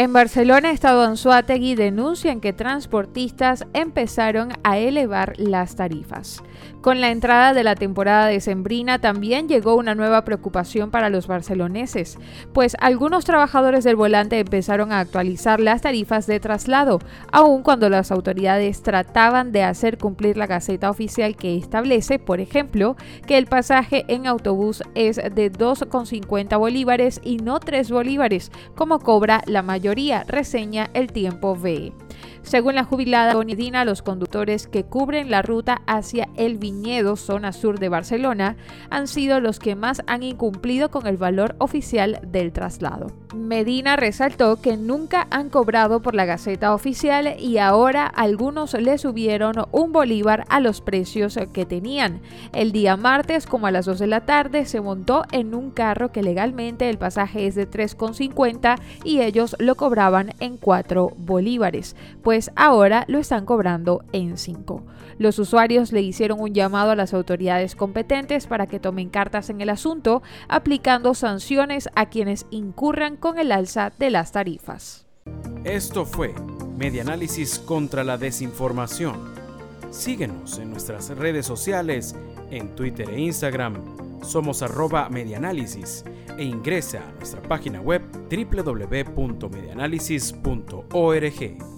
En Barcelona, Estado Anzuategui denuncian que transportistas empezaron a elevar las tarifas. Con la entrada de la temporada decembrina también llegó una nueva preocupación para los barceloneses, pues algunos trabajadores del volante empezaron a actualizar las tarifas de traslado, aun cuando las autoridades trataban de hacer cumplir la gaceta oficial que establece, por ejemplo, que el pasaje en autobús es de 2,50 bolívares y no 3 bolívares, como cobra la reseña El Tiempo ve. Según la jubilada Bonidina, los conductores que cubren la ruta hacia El Viñedo, zona sur de Barcelona, han sido los que más han incumplido con el valor oficial del traslado. Medina resaltó que nunca han cobrado por la Gaceta Oficial y ahora algunos le subieron un bolívar a los precios que tenían. El día martes, como a las 2 de la tarde, se montó en un carro que legalmente el pasaje es de 3,50 y ellos lo cobraban en 4 bolívares pues ahora lo están cobrando en 5. Los usuarios le hicieron un llamado a las autoridades competentes para que tomen cartas en el asunto, aplicando sanciones a quienes incurran con el alza de las tarifas. Esto fue Medianálisis contra la Desinformación. Síguenos en nuestras redes sociales, en Twitter e Instagram. Somos arroba medianálisis e ingresa a nuestra página web www.medianálisis.org.